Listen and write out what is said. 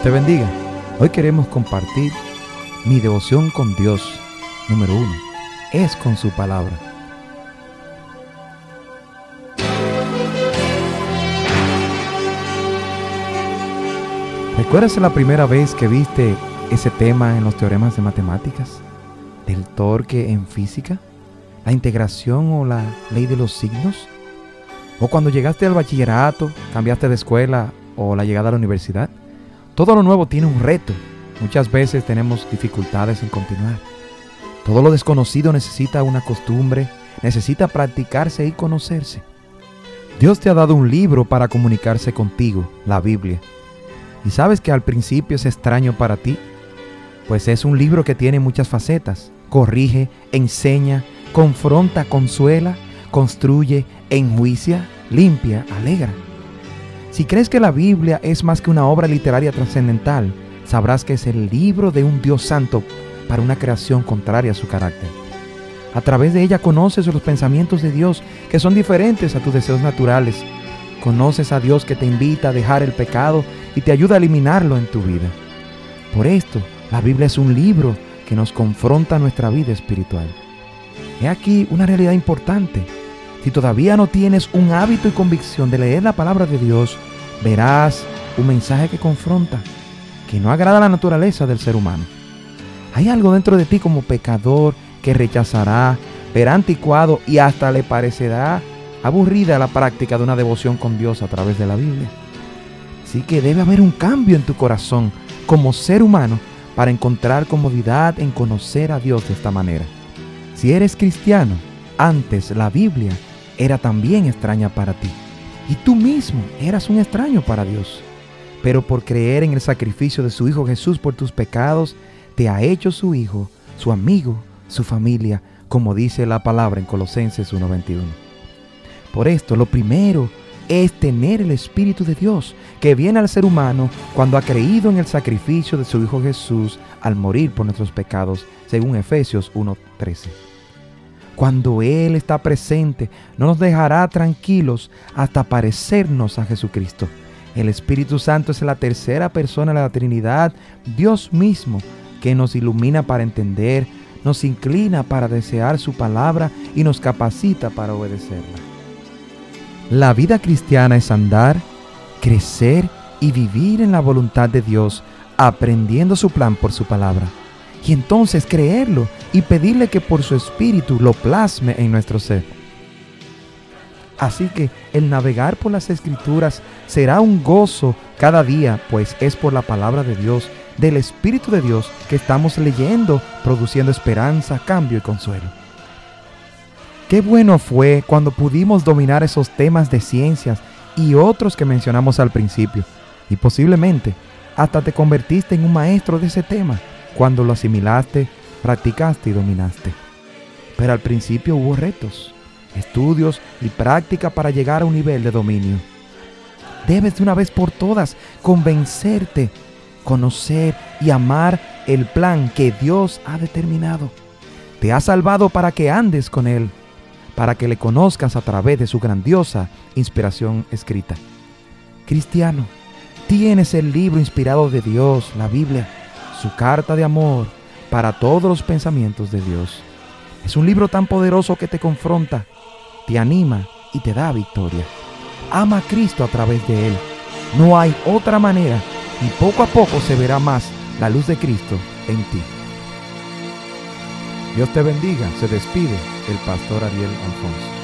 te bendiga. Hoy queremos compartir mi devoción con Dios. Número uno, es con su palabra. ¿Recuerdas la primera vez que viste ese tema en los teoremas de matemáticas? ¿Del torque en física? ¿La integración o la ley de los signos? ¿O cuando llegaste al bachillerato, cambiaste de escuela o la llegada a la universidad? Todo lo nuevo tiene un reto. Muchas veces tenemos dificultades en continuar. Todo lo desconocido necesita una costumbre, necesita practicarse y conocerse. Dios te ha dado un libro para comunicarse contigo, la Biblia. ¿Y sabes que al principio es extraño para ti? Pues es un libro que tiene muchas facetas. Corrige, enseña, confronta, consuela, construye, enjuicia, limpia, alegra. Si crees que la Biblia es más que una obra literaria trascendental, sabrás que es el libro de un Dios santo para una creación contraria a su carácter. A través de ella conoces los pensamientos de Dios que son diferentes a tus deseos naturales. Conoces a Dios que te invita a dejar el pecado y te ayuda a eliminarlo en tu vida. Por esto, la Biblia es un libro que nos confronta nuestra vida espiritual. He aquí una realidad importante. Si todavía no tienes un hábito y convicción de leer la palabra de Dios, verás un mensaje que confronta, que no agrada la naturaleza del ser humano. Hay algo dentro de ti como pecador que rechazará, verá anticuado y hasta le parecerá aburrida la práctica de una devoción con Dios a través de la Biblia. Así que debe haber un cambio en tu corazón como ser humano para encontrar comodidad en conocer a Dios de esta manera. Si eres cristiano, antes la Biblia era también extraña para ti. Y tú mismo eras un extraño para Dios. Pero por creer en el sacrificio de su Hijo Jesús por tus pecados, te ha hecho su Hijo, su amigo, su familia, como dice la palabra en Colosenses 1.21. Por esto, lo primero es tener el Espíritu de Dios, que viene al ser humano cuando ha creído en el sacrificio de su Hijo Jesús al morir por nuestros pecados, según Efesios 1.13. Cuando Él está presente, no nos dejará tranquilos hasta parecernos a Jesucristo. El Espíritu Santo es la tercera persona de la Trinidad, Dios mismo, que nos ilumina para entender, nos inclina para desear su palabra y nos capacita para obedecerla. La vida cristiana es andar, crecer y vivir en la voluntad de Dios, aprendiendo su plan por su palabra y entonces creerlo y pedirle que por su espíritu lo plasme en nuestro ser. Así que el navegar por las escrituras será un gozo cada día, pues es por la palabra de Dios, del Espíritu de Dios que estamos leyendo, produciendo esperanza, cambio y consuelo. Qué bueno fue cuando pudimos dominar esos temas de ciencias y otros que mencionamos al principio, y posiblemente hasta te convertiste en un maestro de ese tema cuando lo asimilaste, practicaste y dominaste. Pero al principio hubo retos, estudios y práctica para llegar a un nivel de dominio. Debes de una vez por todas convencerte, conocer y amar el plan que Dios ha determinado. Te ha salvado para que andes con Él, para que le conozcas a través de su grandiosa inspiración escrita. Cristiano, tienes el libro inspirado de Dios, la Biblia su carta de amor para todos los pensamientos de Dios. Es un libro tan poderoso que te confronta, te anima y te da victoria. Ama a Cristo a través de él. No hay otra manera y poco a poco se verá más la luz de Cristo en ti. Dios te bendiga. Se despide el pastor Ariel Alfonso.